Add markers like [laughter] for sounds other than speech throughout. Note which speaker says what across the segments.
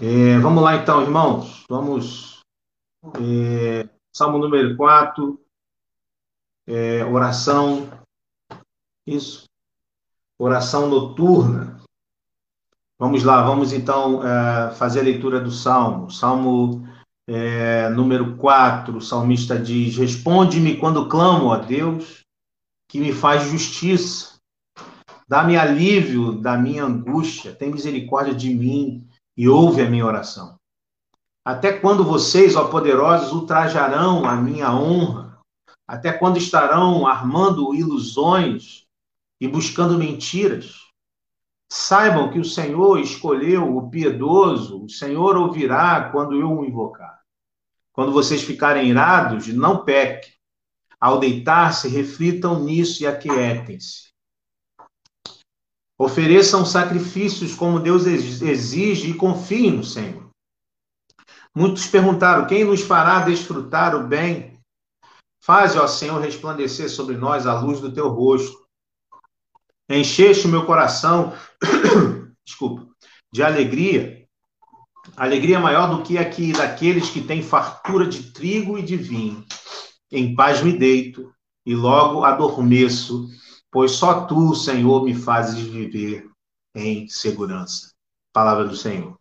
Speaker 1: É, vamos lá então, irmãos. Vamos. É, Salmo número 4. É, oração. Isso. Oração noturna. Vamos lá, vamos então é, fazer a leitura do Salmo. Salmo é, número 4, o salmista diz: Responde-me quando clamo a Deus, que me faz justiça. Dá-me alívio da minha angústia, tem misericórdia de mim e ouve a minha oração. Até quando vocês, ó poderosos, ultrajarão a minha honra? Até quando estarão armando ilusões e buscando mentiras? Saibam que o Senhor escolheu o piedoso, o Senhor ouvirá quando eu o invocar. Quando vocês ficarem irados, não pequem. Ao deitar-se, reflitam nisso e aquietem-se. Ofereçam sacrifícios como Deus exige e confiem no Senhor. Muitos perguntaram: quem nos fará desfrutar o bem? Faze, ó Senhor, resplandecer sobre nós a luz do teu rosto. Encheste o meu coração, [coughs] desculpa, de alegria, alegria maior do que a que daqueles que têm fartura de trigo e de vinho. Em paz me deito e logo adormeço pois só tu, Senhor, me fazes viver em segurança. Palavra do Senhor.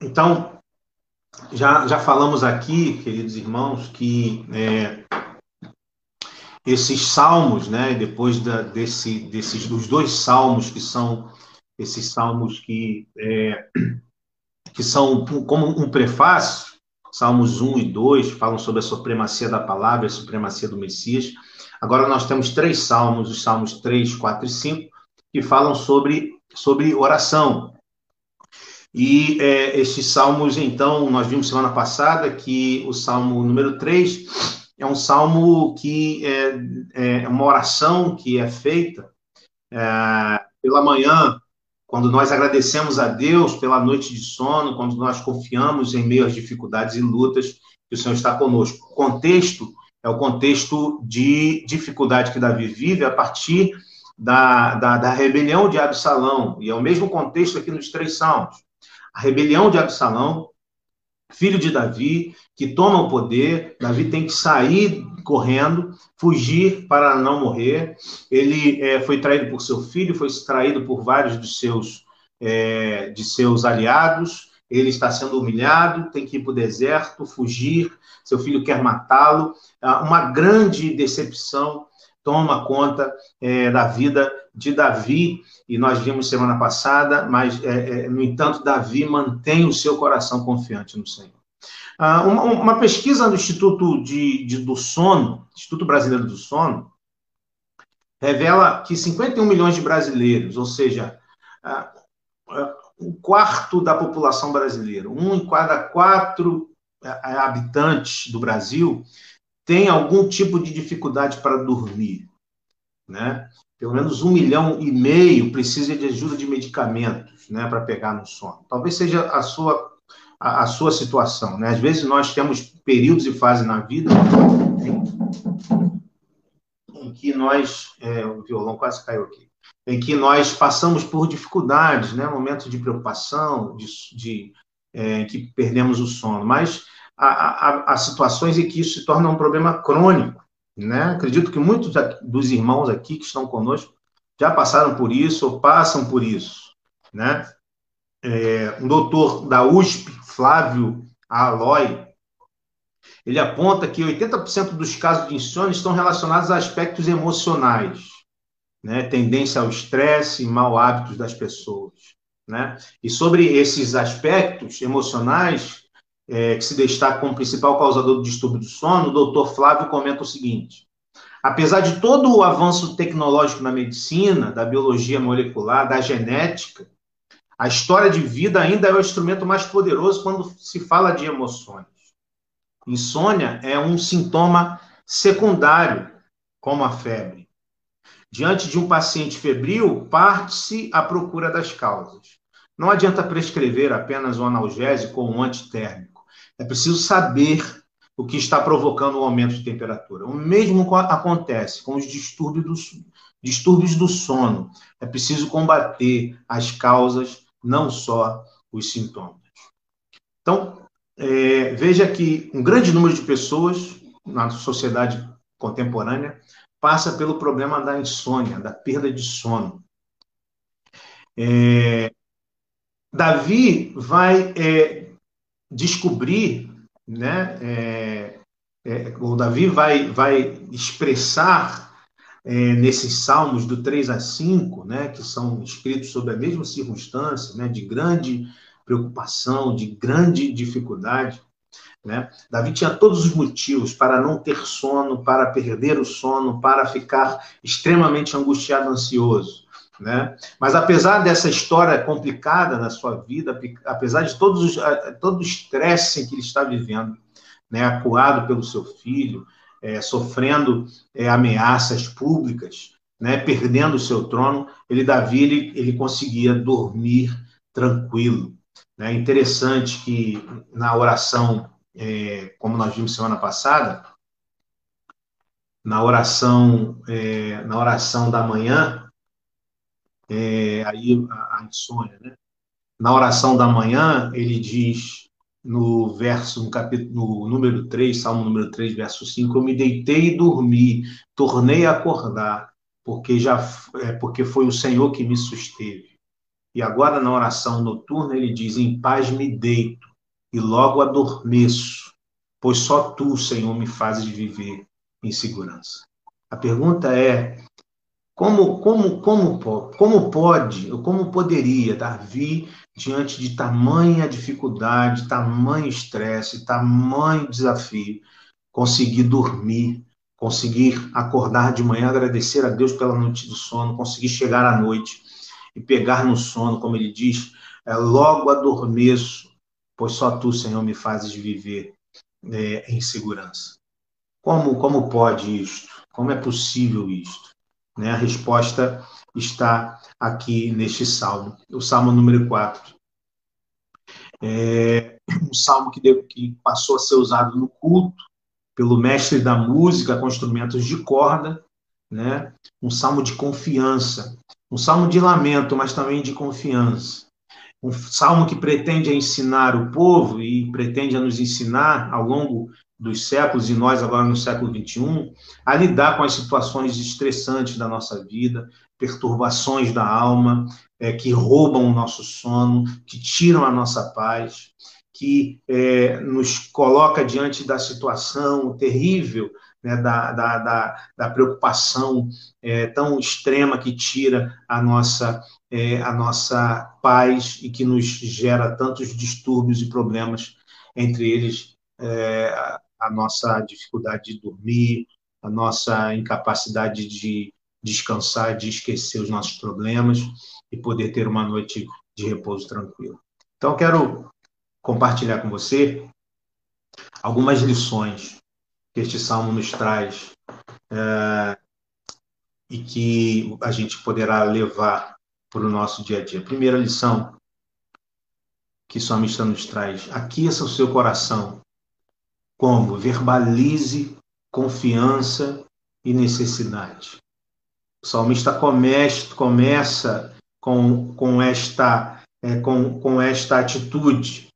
Speaker 1: Então, já, já falamos aqui, queridos irmãos, que é, esses salmos, né, depois da, desse, desses dos dois salmos que são esses salmos que, é, que são como um prefácio, Salmos 1 e 2 falam sobre a supremacia da palavra, a supremacia do Messias. Agora nós temos três salmos, os salmos 3, 4 e 5, que falam sobre, sobre oração. E é, estes salmos, então, nós vimos semana passada que o salmo número 3 é um salmo que é, é uma oração que é feita é, pela manhã, quando nós agradecemos a Deus pela noite de sono, quando nós confiamos em meio às dificuldades e lutas, que o Senhor está conosco. O contexto é o contexto de dificuldade que Davi vive a partir da, da, da rebelião de Absalão, e é o mesmo contexto aqui nos três salmos. A rebelião de Absalão, filho de Davi, que toma o poder, Davi tem que sair correndo, fugir para não morrer. Ele é, foi traído por seu filho, foi traído por vários dos seus, é, de seus aliados. Ele está sendo humilhado, tem que ir para o deserto, fugir. Seu filho quer matá-lo. Ah, uma grande decepção toma conta é, da vida de Davi, e nós vimos semana passada, mas, é, é, no entanto, Davi mantém o seu coração confiante no Senhor. Ah, uma, uma, pesquisa do Instituto de, de, do Sono, Instituto Brasileiro do Sono, revela que 51 milhões de brasileiros, ou seja, ah, ah, um quarto da população brasileira, um em cada quatro habitantes do Brasil, tem algum tipo de dificuldade para dormir, né? Pelo menos um milhão e meio precisa de ajuda de medicamentos, né, para pegar no sono. Talvez seja a sua a, a, sua situação. Né? Às vezes nós temos períodos e fases na vida em, em que nós. É, o violão quase caiu aqui. Em que nós passamos por dificuldades, né? momentos de preocupação, de, de é, que perdemos o sono. Mas há, há, há situações em que isso se torna um problema crônico. Né? Acredito que muitos dos irmãos aqui que estão conosco já passaram por isso ou passam por isso. Né? É, um doutor da USP Flávio Aloy, ele aponta que 80% dos casos de insônia estão relacionados a aspectos emocionais, né? tendência ao estresse e mau hábitos das pessoas. Né? E sobre esses aspectos emocionais, é, que se destaca como principal causador do distúrbio do sono, o doutor Flávio comenta o seguinte: apesar de todo o avanço tecnológico na medicina, da biologia molecular, da genética, a história de vida ainda é o instrumento mais poderoso quando se fala de emoções. Insônia é um sintoma secundário, como a febre. Diante de um paciente febril, parte-se à procura das causas. Não adianta prescrever apenas um analgésico ou um antitérmico. É preciso saber o que está provocando o aumento de temperatura. O mesmo acontece com os distúrbios do, distúrbios do sono. É preciso combater as causas, não só os sintomas. Então, é, veja que um grande número de pessoas na sociedade contemporânea passa pelo problema da insônia, da perda de sono. É, Davi vai é, descobrir, né, é, é, o Davi vai, vai expressar é, nesses salmos do 3 a 5, né, que são escritos sobre a mesma circunstância, né, de grande preocupação, de grande dificuldade, né? Davi tinha todos os motivos para não ter sono, para perder o sono, para ficar extremamente angustiado, ansioso. Né? Mas apesar dessa história complicada na sua vida, apesar de todos os, todo o estresse que ele está vivendo, né, acuado pelo seu filho, é, sofrendo é, ameaças públicas, né, perdendo o seu trono, ele Davi ele, ele conseguia dormir tranquilo. É interessante que na oração, é, como nós vimos semana passada, na oração, é, na oração da manhã, é, aí a, a insônia, né? Na oração da manhã, ele diz no verso, no capítulo, no número 3, Salmo número 3, verso 5, eu me deitei e dormi, tornei a acordar, porque já é, porque foi o Senhor que me susteve. E agora, na oração noturna, ele diz: Em paz me deito e logo adormeço, pois só tu, Senhor, me fazes viver em segurança. A pergunta é: como, como, como, como pode, ou como poderia Davi, diante de tamanha dificuldade, tamanho estresse, tamanho desafio, conseguir dormir, conseguir acordar de manhã, agradecer a Deus pela noite do sono, conseguir chegar à noite e pegar no sono, como ele diz, é, logo adormeço, pois só tu, Senhor, me fazes viver é, em segurança. Como, como pode isto? Como é possível isto? Né? A resposta está aqui neste salmo, o salmo número 4. É um salmo que, deu, que passou a ser usado no culto pelo mestre da música com instrumentos de corda, né? um salmo de confiança, um salmo de lamento, mas também de confiança. Um salmo que pretende ensinar o povo e pretende nos ensinar ao longo dos séculos, e nós agora no século XXI, a lidar com as situações estressantes da nossa vida, perturbações da alma, é, que roubam o nosso sono, que tiram a nossa paz, que é, nos coloca diante da situação terrível né, da, da, da, da, preocupação é, tão extrema que tira a nossa, é, a nossa paz e que nos gera tantos distúrbios e problemas, entre eles é, a nossa dificuldade de dormir, a nossa incapacidade de descansar, de esquecer os nossos problemas e poder ter uma noite de repouso tranquilo. Então, quero compartilhar com você algumas lições que este salmo nos traz é, e que a gente poderá levar para o nosso dia a dia. Primeira lição que o salmista nos traz: aqueça o seu coração. Como? Verbalize confiança e necessidade. O salmista começa, com, com, esta, é, com, com esta atitude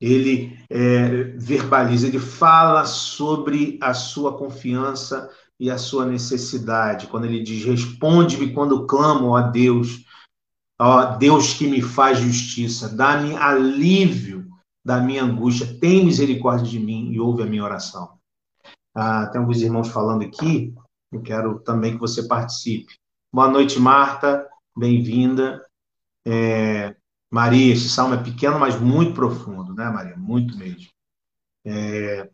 Speaker 1: ele é, verbaliza, ele fala sobre a sua confiança e a sua necessidade. Quando ele diz: Responde-me quando clamo a Deus, ó Deus que me faz justiça, dá-me alívio da minha angústia, tem misericórdia de mim e ouve a minha oração. Ah, tem alguns irmãos falando aqui, eu quero também que você participe. Boa noite, Marta, bem-vinda. É, Maria, esse salmo é pequeno, mas muito profundo, né, Maria? Muito mesmo. É...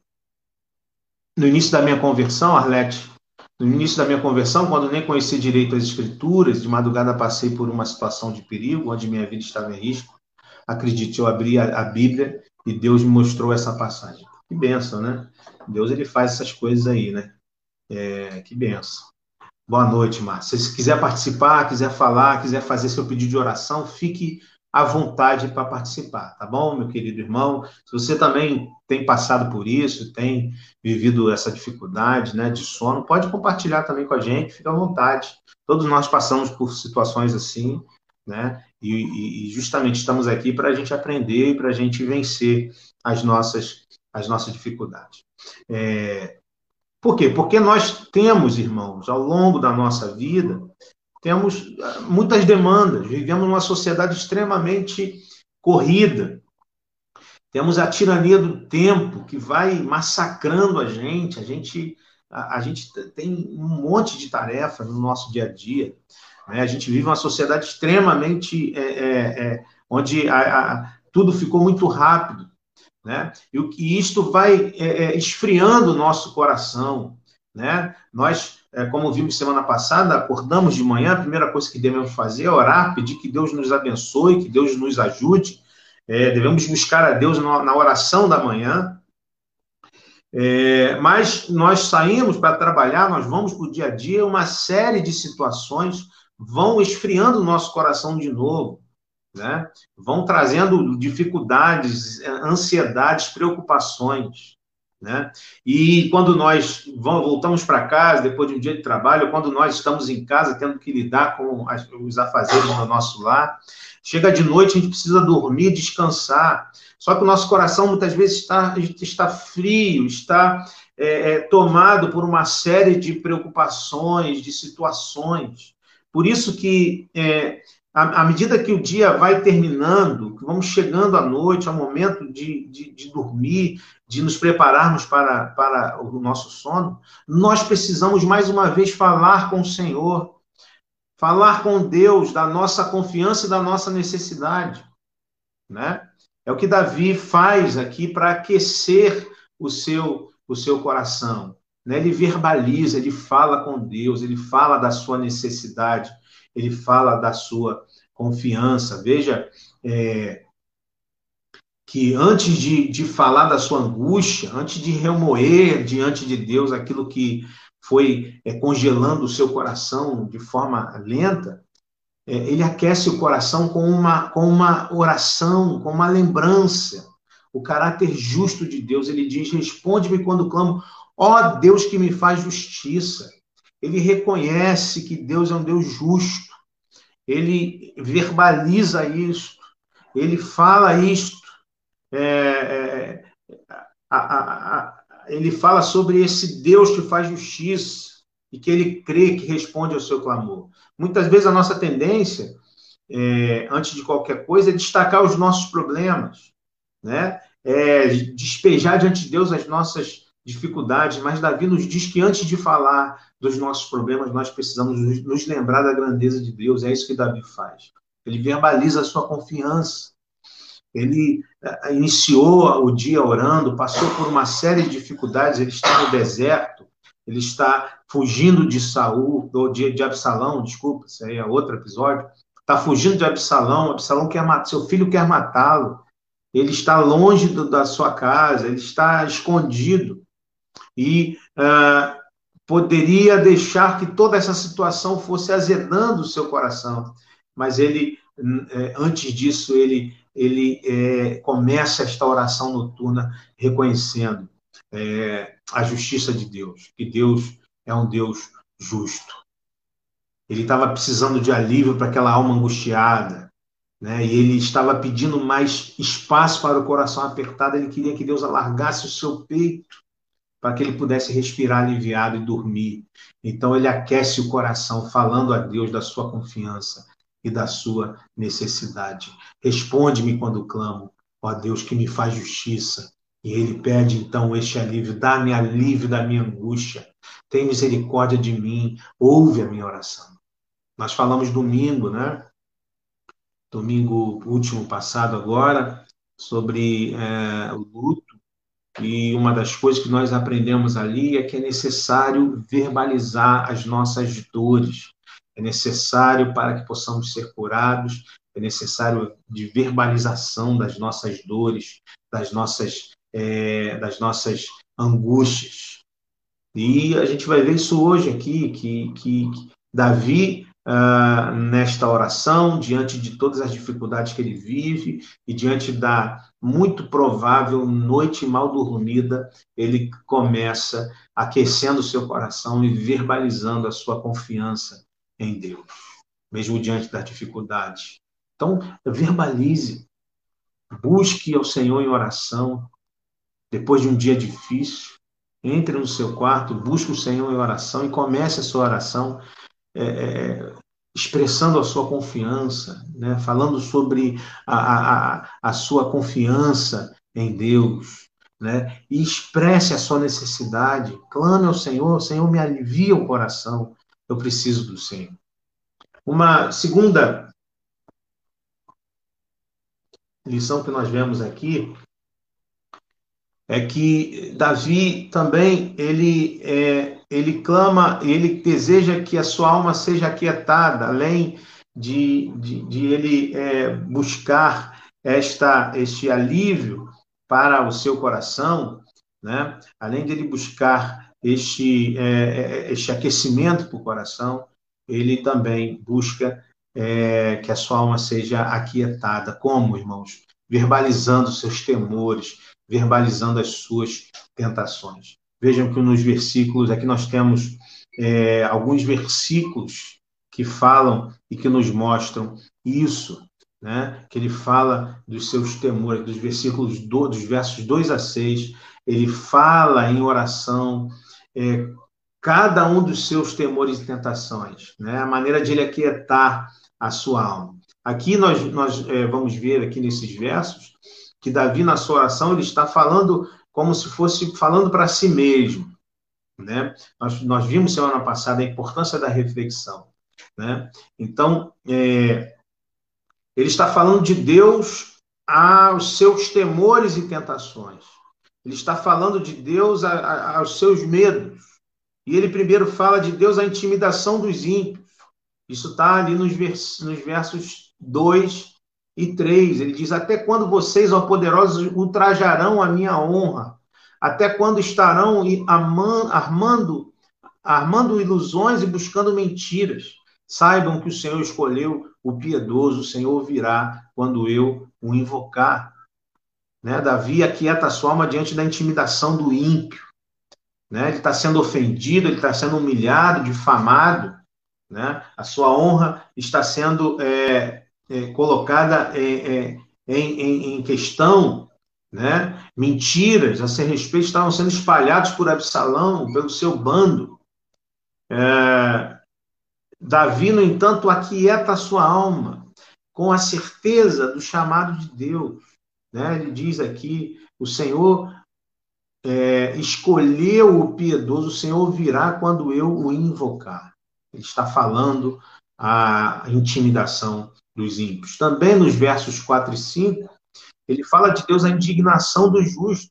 Speaker 1: No início da minha conversão, Arlete, no início da minha conversão, quando nem conheci direito as escrituras, de madrugada passei por uma situação de perigo, onde minha vida estava em risco. Acredite, eu abri a, a Bíblia e Deus me mostrou essa passagem. Que benção, né? Deus ele faz essas coisas aí, né? É, que benção. Boa noite, Márcia. Se quiser participar, quiser falar, quiser fazer seu pedido de oração, fique à vontade para participar, tá bom, meu querido irmão? Se você também tem passado por isso, tem vivido essa dificuldade né, de sono, pode compartilhar também com a gente, fica à vontade. Todos nós passamos por situações assim, né? E, e justamente estamos aqui para a gente aprender e para a gente vencer as nossas, as nossas dificuldades. É... Por quê? Porque nós temos, irmãos, ao longo da nossa vida, temos ah, muitas demandas, vivemos numa sociedade extremamente corrida. Temos a tirania do tempo que vai massacrando a gente. A gente, a, a gente tem um monte de tarefas no nosso dia a dia. Né? A gente vive uma sociedade extremamente é, é, é, onde a, a, tudo ficou muito rápido. Né? E, e isto vai é, é, esfriando o nosso coração. Né? Nós é, como vimos semana passada, acordamos de manhã, a primeira coisa que devemos fazer é orar, pedir que Deus nos abençoe, que Deus nos ajude. É, devemos buscar a Deus na oração da manhã. É, mas nós saímos para trabalhar, nós vamos para o dia a dia, uma série de situações vão esfriando o nosso coração de novo, né? vão trazendo dificuldades, ansiedades, preocupações. Né? E quando nós voltamos para casa, depois de um dia de trabalho, quando nós estamos em casa tendo que lidar com os afazeres do nosso lar, chega de noite, a gente precisa dormir, descansar. Só que o nosso coração muitas vezes está, está frio, está é, é, tomado por uma série de preocupações, de situações. Por isso que à, medida que o dia vai terminando, que vamos chegando à noite, ao momento de, de, de dormir, de nos prepararmos para, para o nosso sono, nós precisamos mais uma vez falar com o Senhor, falar com Deus da nossa confiança e da nossa necessidade, né? É o que Davi faz aqui para aquecer o seu o seu coração, né? Ele verbaliza, ele fala com Deus, ele fala da sua necessidade, ele fala da sua confiança. Veja é, que antes de, de falar da sua angústia, antes de remoer diante de Deus aquilo que foi é, congelando o seu coração de forma lenta, é, ele aquece o coração com uma, com uma oração, com uma lembrança. O caráter justo de Deus, ele diz: Responde-me quando clamo, ó Deus que me faz justiça. Ele reconhece que Deus é um Deus justo, ele verbaliza isso, ele fala isto, é, é, a, a, a, ele fala sobre esse Deus que faz justiça e que ele crê que responde ao seu clamor. Muitas vezes a nossa tendência, é, antes de qualquer coisa, é destacar os nossos problemas, né? É despejar diante de Deus as nossas dificuldades, mas Davi nos diz que antes de falar dos nossos problemas, nós precisamos nos lembrar da grandeza de Deus. É isso que Davi faz. Ele verbaliza a sua confiança. Ele eh, iniciou o dia orando, passou por uma série de dificuldades. Ele está no deserto, ele está fugindo de Saul, ou de, de Absalão, desculpa, isso aí é outro episódio. Está fugindo de Absalão, Absalão quer matar, seu filho quer matá-lo. Ele está longe do, da sua casa, ele está escondido e uh, poderia deixar que toda essa situação fosse azedando o seu coração. Mas ele, eh, antes disso, ele, ele é, começa esta oração noturna reconhecendo é, a justiça de Deus, que Deus é um Deus justo. Ele estava precisando de alívio para aquela alma angustiada, né? E ele estava pedindo mais espaço para o coração apertado. Ele queria que Deus alargasse o seu peito para que ele pudesse respirar aliviado e dormir. Então ele aquece o coração falando a Deus da sua confiança e da sua necessidade. Responde-me quando clamo, ó Deus que me faz justiça. E ele pede então este alívio, dá-me alívio da minha angústia. Tem misericórdia de mim, ouve a minha oração. Nós falamos domingo, né? Domingo último passado agora, sobre é, o luto e uma das coisas que nós aprendemos ali é que é necessário verbalizar as nossas dores. É necessário para que possamos ser curados, é necessário de verbalização das nossas dores, das nossas, é, das nossas angústias. E a gente vai ver isso hoje aqui, que, que, que Davi uh, nesta oração, diante de todas as dificuldades que ele vive e diante da muito provável noite mal dormida, ele começa aquecendo o seu coração e verbalizando a sua confiança em Deus, mesmo diante das dificuldades. Então, verbalize, busque ao Senhor em oração, depois de um dia difícil, entre no seu quarto, busque o Senhor em oração e comece a sua oração é, é, expressando a sua confiança, né? falando sobre a, a, a sua confiança em Deus, né? E expresse a sua necessidade, clame ao Senhor, Senhor me alivia o coração, eu preciso do Senhor. Uma segunda lição que nós vemos aqui é que Davi também ele é, ele clama, ele deseja que a sua alma seja aquietada, além de, de, de ele é, buscar esta este alívio para o seu coração, né? Além de ele buscar este é, é este aquecimento para o coração, ele também busca é, que a sua alma seja aquietada. Como, irmãos? Verbalizando seus temores, verbalizando as suas tentações. Vejam que nos versículos, aqui nós temos é, alguns versículos que falam e que nos mostram isso, né? que ele fala dos seus temores, dos versículos do, dos versos 2 a 6, ele fala em oração é, cada um dos seus temores e tentações, né? a maneira de ele aquietar a sua alma. Aqui nós, nós é, vamos ver aqui nesses versos que Davi na sua oração ele está falando como se fosse falando para si mesmo, né? Nós, nós vimos semana passada a importância da reflexão, né? Então é, ele está falando de Deus aos seus temores e tentações. Ele está falando de Deus a, a, aos seus medos. E ele primeiro fala de Deus a intimidação dos ímpios. Isso está ali nos, vers nos versos 2 e 3. Ele diz: Até quando vocês, ó poderosos, ultrajarão a minha honra? Até quando estarão armando, armando ilusões e buscando mentiras? Saibam que o Senhor escolheu o piedoso, o Senhor virá quando eu o invocar. Né? Davi aquieta a sua alma diante da intimidação do ímpio. Né? Ele está sendo ofendido, ele está sendo humilhado, difamado, né? a sua honra está sendo é, é, colocada é, é em, em, em, questão, né? mentiras a seu respeito estavam sendo espalhados por Absalão, pelo seu bando. É, Davi, no entanto, aquieta a sua alma com a certeza do chamado de Deus. Né? Ele diz aqui: o Senhor é, escolheu o piedoso, o Senhor virá quando eu o invocar. Ele está falando a intimidação dos ímpios. Também nos versos 4 e 5, ele fala de Deus a indignação dos justos.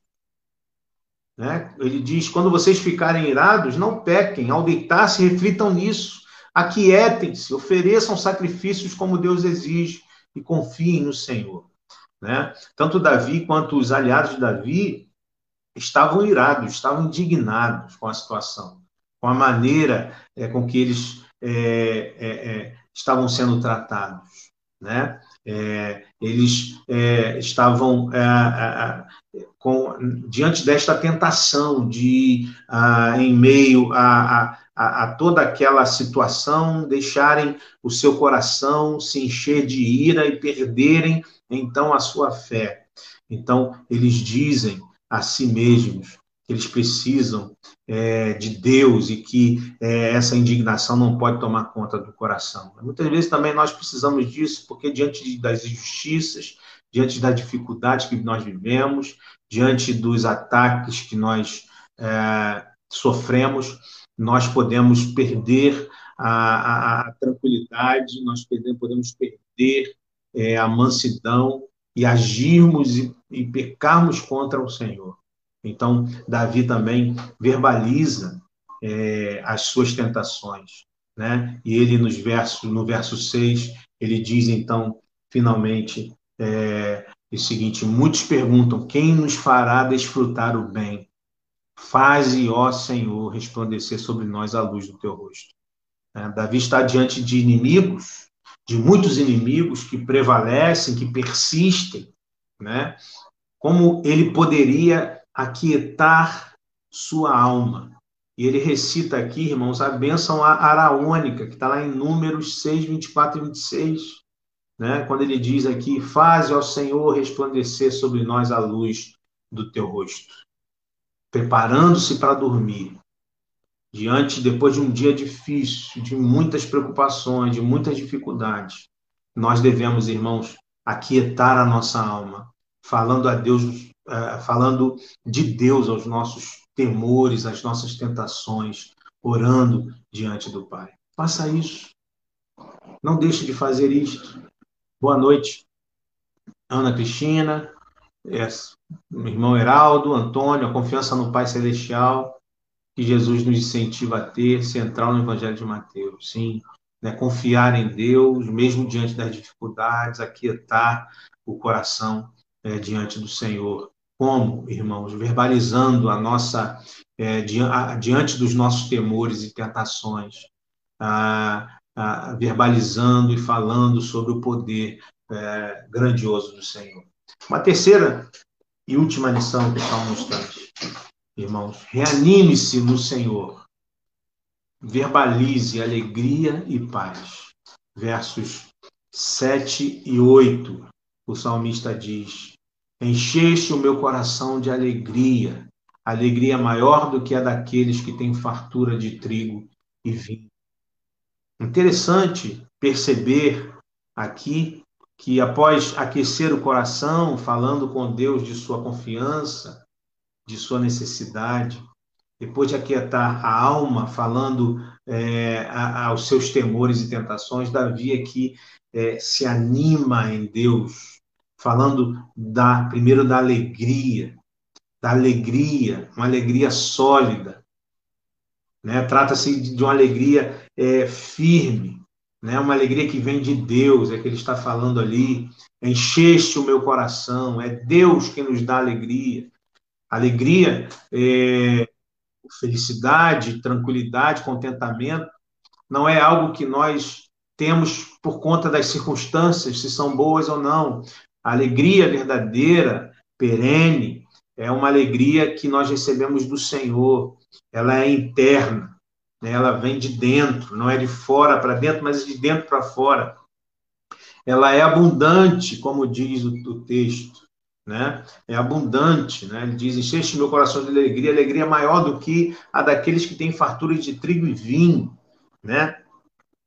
Speaker 1: Né? Ele diz: quando vocês ficarem irados, não pequem, ao deitar-se, reflitam nisso, aquietem-se, ofereçam sacrifícios como Deus exige e confiem no Senhor. Né? Tanto Davi quanto os aliados de Davi estavam irados, estavam indignados com a situação, com a maneira é, com que eles é, é, é estavam sendo tratados. Né? É, eles é, estavam com, diante desta tentação de, em meio a, a, a, toda aquela situação, deixarem o seu coração se encher de ira e perderem então a sua fé. Então, eles dizem a si mesmos que eles precisam é, de Deus e que é, essa indignação não pode tomar conta do coração. Muitas vezes também nós precisamos disso, porque diante das injustiças, diante das dificuldades que nós vivemos, diante dos ataques que nós é, sofremos, nós podemos perder a, a, a tranquilidade, nós podemos perder é, a mansidão e agirmos e, e pecarmos contra o Senhor. Então, Davi também verbaliza é, as suas tentações. Né? E ele, nos versos, no verso 6, ele diz, então, finalmente, é, o seguinte: muitos perguntam, quem nos fará desfrutar o bem? Faze, ó Senhor, resplandecer sobre nós a luz do teu rosto. Né? Davi está diante de inimigos, de muitos inimigos que prevalecem, que persistem, né? Como ele poderia aquietar sua alma? E ele recita aqui, irmãos, a bênção araônica, que está lá em Números 6, 24 e 26, né? quando ele diz aqui: Faze ao Senhor resplandecer sobre nós a luz do teu rosto, preparando-se para dormir, diante, depois de um dia difícil, de muitas preocupações, de muitas dificuldades, nós devemos, irmãos, aquietar a nossa alma, falando a Deus, uh, falando de Deus aos nossos temores, às nossas tentações, orando diante do Pai. Faça isso. Não deixe de fazer isto. Boa noite, Ana Cristina, é, meu irmão Heraldo, Antônio, a confiança no Pai Celestial que Jesus nos incentiva a ter, central no Evangelho de Mateus. Sim, né, confiar em Deus, mesmo diante das dificuldades, aquietar o coração é, diante do Senhor. Como, irmãos? Verbalizando a nossa, é, diante dos nossos temores e tentações, a, a, verbalizando e falando sobre o poder é, grandioso do Senhor. Uma terceira e última lição, pessoal, no instante. Irmãos, reanime-se no Senhor. Verbalize alegria e paz. Versos 7 e 8. O salmista diz: Encheste o meu coração de alegria, alegria maior do que a daqueles que têm fartura de trigo e vinho. Interessante perceber aqui que após aquecer o coração, falando com Deus de sua confiança, de sua necessidade, depois de aquietar a alma, falando é, aos seus temores e tentações, Davi aqui é, se anima em Deus, falando da primeiro da alegria, da alegria, uma alegria sólida. Né? Trata-se de uma alegria é, firme, né? uma alegria que vem de Deus, é que ele está falando ali. Encheste o meu coração, é Deus que nos dá alegria alegria, é, felicidade, tranquilidade, contentamento, não é algo que nós temos por conta das circunstâncias, se são boas ou não. A alegria verdadeira, perene, é uma alegria que nós recebemos do Senhor. Ela é interna, né? ela vem de dentro, não é de fora para dentro, mas de dentro para fora. Ela é abundante, como diz o, o texto né? É abundante, né? Ele diz: encheste meu coração de alegria, alegria maior do que a daqueles que têm fartura de trigo e vinho, né?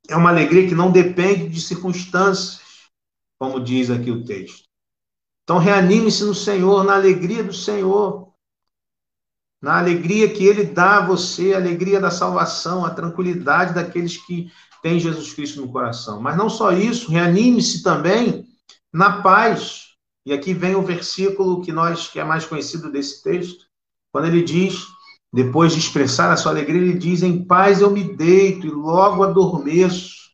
Speaker 1: É uma alegria que não depende de circunstâncias, como diz aqui o texto. Então reanime-se no Senhor, na alegria do Senhor, na alegria que Ele dá a você, a alegria da salvação, a tranquilidade daqueles que têm Jesus Cristo no coração. Mas não só isso, reanime-se também na paz e aqui vem o versículo que nós que é mais conhecido desse texto, quando ele diz, depois de expressar a sua alegria, ele diz: "Em paz eu me deito e logo adormeço".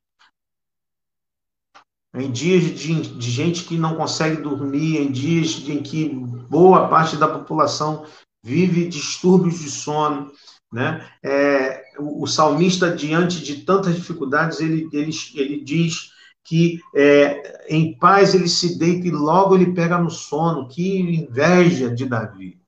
Speaker 1: Em dias de, de gente que não consegue dormir, em dias em que boa parte da população vive distúrbios de sono, né? É, o, o salmista diante de tantas dificuldades ele, ele, ele diz que é, em paz ele se deita e logo ele pega no sono. Que inveja de Davi.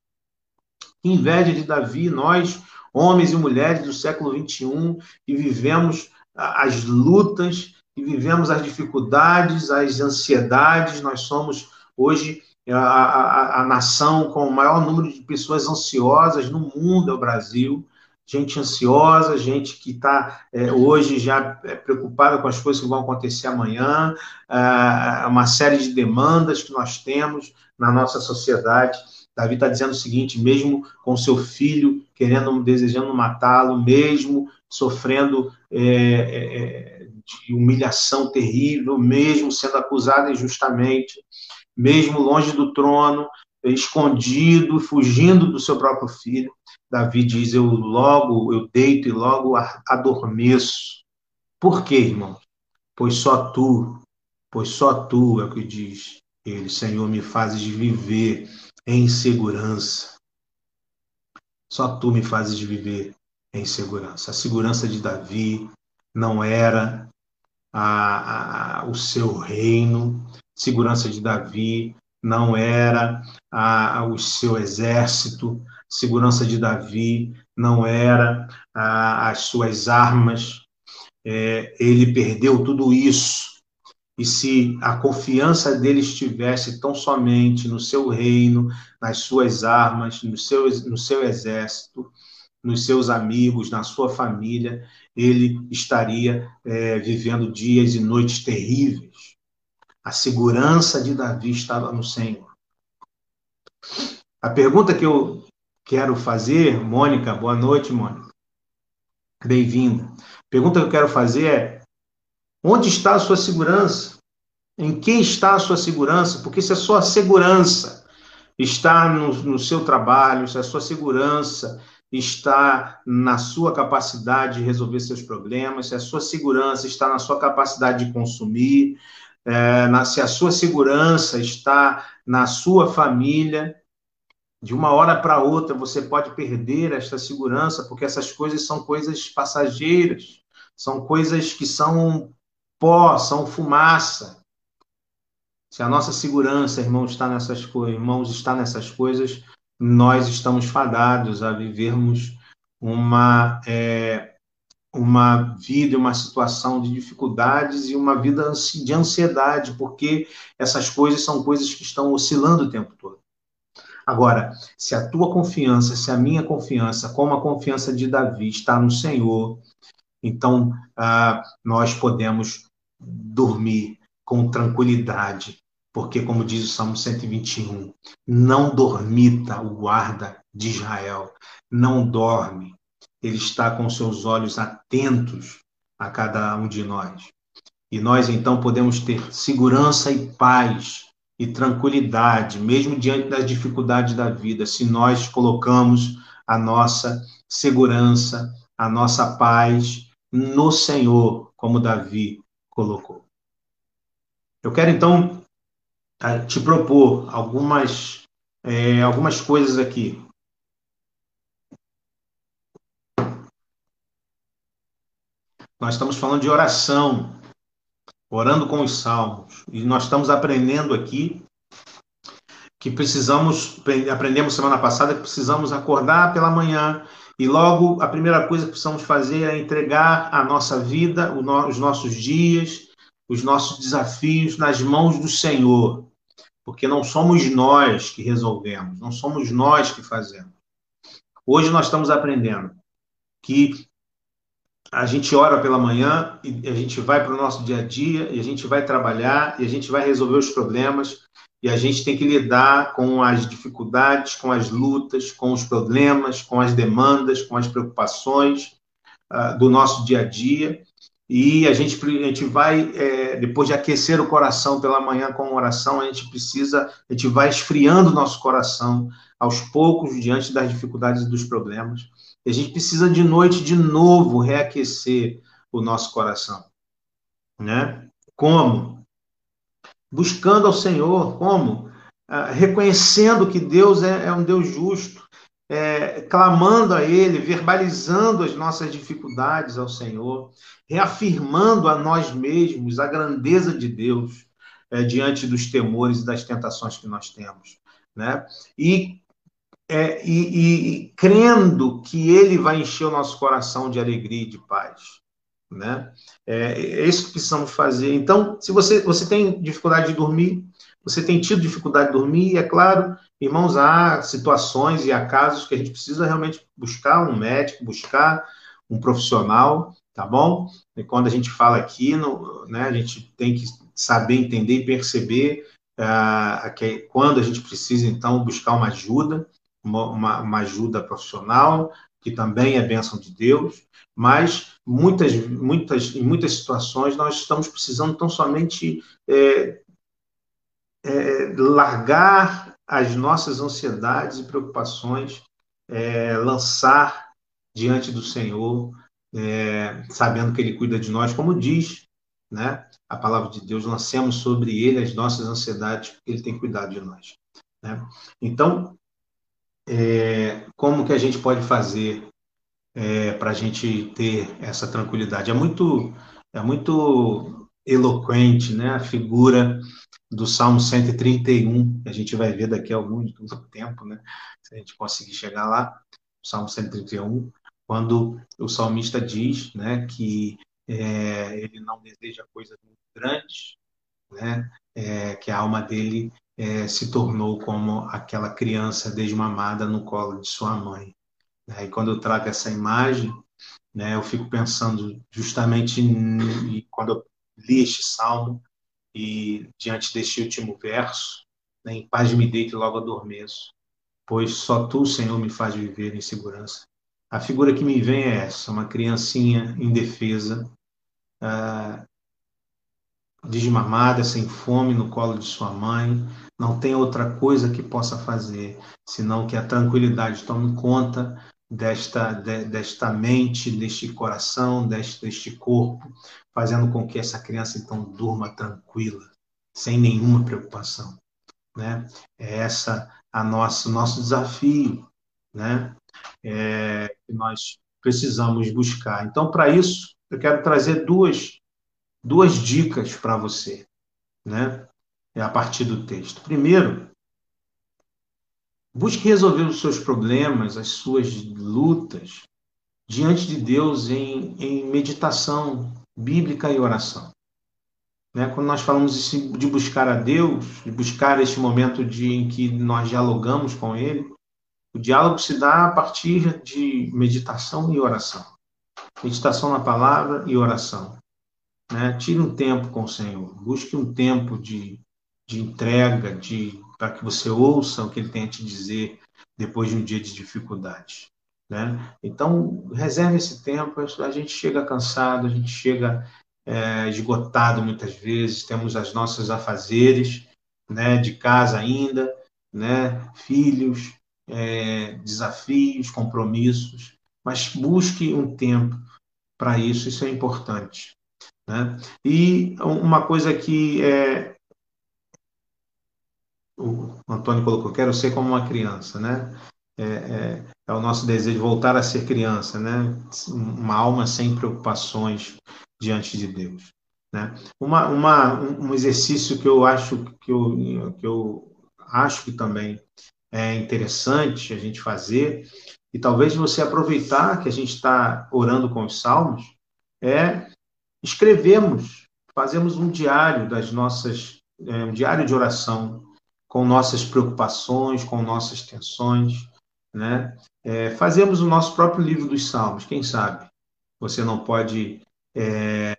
Speaker 1: Que inveja de Davi, nós, homens e mulheres do século XXI, que vivemos as lutas, que vivemos as dificuldades, as ansiedades, nós somos hoje a, a, a nação com o maior número de pessoas ansiosas no mundo, é o Brasil. Gente ansiosa, gente que está é, hoje já é, preocupada com as coisas que vão acontecer amanhã, é, uma série de demandas que nós temos na nossa sociedade. Davi está dizendo o seguinte: mesmo com seu filho querendo, desejando matá-lo, mesmo sofrendo é, é, é, de humilhação terrível, mesmo sendo acusado injustamente, mesmo longe do trono, escondido, fugindo do seu próprio filho, Davi diz: Eu logo, eu deito e logo adormeço. Por quê, irmão? Pois só tu, pois só tu é o que diz ele, Senhor, me fazes viver em segurança. Só tu me fazes viver em segurança. A segurança de Davi, não era a, a, o seu reino, segurança de Davi não era a, o seu exército, segurança de Davi não era as suas armas. É, ele perdeu tudo isso. E se a confiança dele estivesse tão somente no seu reino, nas suas armas, no seu, no seu exército, nos seus amigos, na sua família, ele estaria é, vivendo dias e noites terríveis. A segurança de Davi estava no Senhor. A pergunta que eu quero fazer, Mônica, boa noite, Mônica. Bem-vinda. Pergunta que eu quero fazer é: onde está a sua segurança? Em quem está a sua segurança? Porque se a sua segurança está no, no seu trabalho, se a sua segurança está na sua capacidade de resolver seus problemas, se a sua segurança está na sua capacidade de consumir, é, na, se a sua segurança está na sua família, de uma hora para outra você pode perder esta segurança, porque essas coisas são coisas passageiras, são coisas que são pó, são fumaça. Se a nossa segurança, irmãos, está nessas coisas, irmãos, está nessas coisas, nós estamos fadados a vivermos uma é, uma vida, uma situação de dificuldades e uma vida de ansiedade, porque essas coisas são coisas que estão oscilando o tempo todo. Agora, se a tua confiança, se a minha confiança, como a confiança de Davi está no Senhor, então ah, nós podemos dormir com tranquilidade, porque, como diz o Salmo 121, não dormita o guarda de Israel, não dorme, ele está com seus olhos atentos a cada um de nós. E nós então podemos ter segurança e paz e tranquilidade, mesmo diante das dificuldades da vida, se nós colocamos a nossa segurança, a nossa paz no Senhor, como Davi colocou. Eu quero então te propor algumas, é, algumas coisas aqui. Nós estamos falando de oração, orando com os salmos. E nós estamos aprendendo aqui que precisamos, aprendemos semana passada que precisamos acordar pela manhã e logo a primeira coisa que precisamos fazer é entregar a nossa vida, os nossos dias, os nossos desafios nas mãos do Senhor. Porque não somos nós que resolvemos, não somos nós que fazemos. Hoje nós estamos aprendendo que a gente ora pela manhã e a gente vai para o nosso dia a dia e a gente vai trabalhar e a gente vai resolver os problemas e a gente tem que lidar com as dificuldades, com as lutas, com os problemas, com as demandas, com as preocupações uh, do nosso dia a dia e a gente, a gente vai, é, depois de aquecer o coração pela manhã com oração, a gente precisa, a gente vai esfriando o nosso coração aos poucos diante das dificuldades e dos problemas. E a gente precisa de noite de novo reaquecer o nosso coração. Né? Como? Buscando ao Senhor, como? Ah, reconhecendo que Deus é, é um Deus justo, é, clamando a Ele, verbalizando as nossas dificuldades ao Senhor, reafirmando a nós mesmos a grandeza de Deus é, diante dos temores e das tentações que nós temos. Né? E é, e, e, crendo que Ele vai encher o nosso coração de alegria e de paz. Né? É, é isso que precisamos fazer. Então, se você, você tem dificuldade de dormir, você tem tido dificuldade de dormir, é claro, irmãos, há situações e há casos que a gente precisa realmente buscar um médico, buscar um profissional, tá bom? E quando a gente fala aqui, no, né, a gente tem que saber entender e perceber uh, que quando a gente precisa, então, buscar uma ajuda, uma, uma, ajuda profissional, que também é bênção de Deus, mas muitas, muitas, em muitas situações nós estamos precisando tão somente é, é, largar as nossas ansiedades e preocupações, é, lançar diante do Senhor, é, sabendo que Ele cuida de nós, como diz né, a palavra de Deus, lancemos sobre Ele as nossas ansiedades, porque Ele tem cuidado de nós. Né? Então, é, como que a gente pode fazer é, para a gente ter essa tranquilidade. É muito, é muito eloquente né, a figura do Salmo 131, que a gente vai ver daqui a algum tempo, né, se a gente conseguir chegar lá, Salmo 131, quando o salmista diz né, que é, ele não deseja coisas muito grandes, né, é, que a alma dele é, se tornou como aquela criança desmamada no colo de sua mãe. Né? E quando eu trago essa imagem, né, eu fico pensando justamente em, quando eu li este salmo e diante deste último verso, né, em paz me deito e logo adormeço, pois só tu, Senhor, me faz viver em segurança. A figura que me vem é essa, uma criancinha indefesa, ah, desmamada, sem fome, no colo de sua mãe, não tem outra coisa que possa fazer senão que a tranquilidade tome conta desta, de, desta mente, deste coração, deste, deste corpo, fazendo com que essa criança então durma tranquila, sem nenhuma preocupação. Né? É essa a nossa nosso desafio, né? É, que nós precisamos buscar. Então, para isso, eu quero trazer duas duas dicas para você, né? É a partir do texto. Primeiro, busque resolver os seus problemas, as suas lutas diante de Deus em, em meditação bíblica e oração. Né? Quando nós falamos de buscar a Deus, de buscar este momento de, em que nós dialogamos com Ele, o diálogo se dá a partir de meditação e oração. Meditação na palavra e oração. Né? Tire um tempo com o Senhor, busque um tempo de, de entrega, de para que você ouça o que Ele tem a te dizer depois de um dia de dificuldade. Né? Então, reserve esse tempo. A gente chega cansado, a gente chega é, esgotado muitas vezes, temos as nossas afazeres né, de casa ainda, né, filhos, é, desafios, compromissos, mas busque um tempo para isso, isso é importante. Né? E uma coisa que é, o Antônio colocou, quero ser como uma criança, né? É, é, é, o nosso desejo de voltar a ser criança, né? Uma alma sem preocupações diante de Deus, né? Uma, uma, um exercício que eu acho que eu, que eu acho que também é interessante a gente fazer e talvez você aproveitar que a gente está orando com os salmos é escrevemos, fazemos um diário das nossas, é, um diário de oração com nossas preocupações, com nossas tensões, né? É, fazemos o nosso próprio livro dos Salmos, quem sabe? Você não pode é,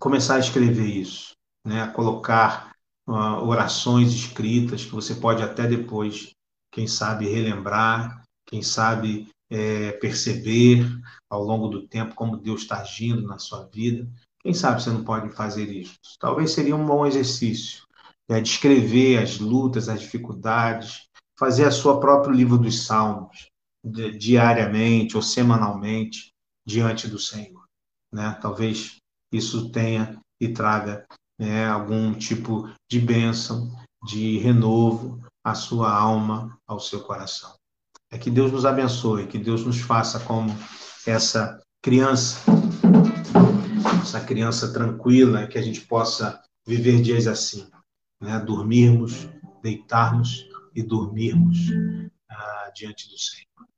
Speaker 1: começar a escrever isso, né? A colocar uh, orações escritas que você pode até depois, quem sabe, relembrar, quem sabe é, perceber ao longo do tempo como Deus está agindo na sua vida. Quem sabe você não pode fazer isso? Talvez seria um bom exercício né, descrever as lutas, as dificuldades, fazer a sua próprio livro dos Salmos diariamente ou semanalmente diante do Senhor. Né? Talvez isso tenha e traga né, algum tipo de bênção, de renovo à sua alma, ao seu coração. É que Deus nos abençoe, que Deus nos faça como essa criança, essa criança tranquila, que a gente possa viver dias assim, né? dormirmos, deitarmos e dormirmos ah, diante do Senhor.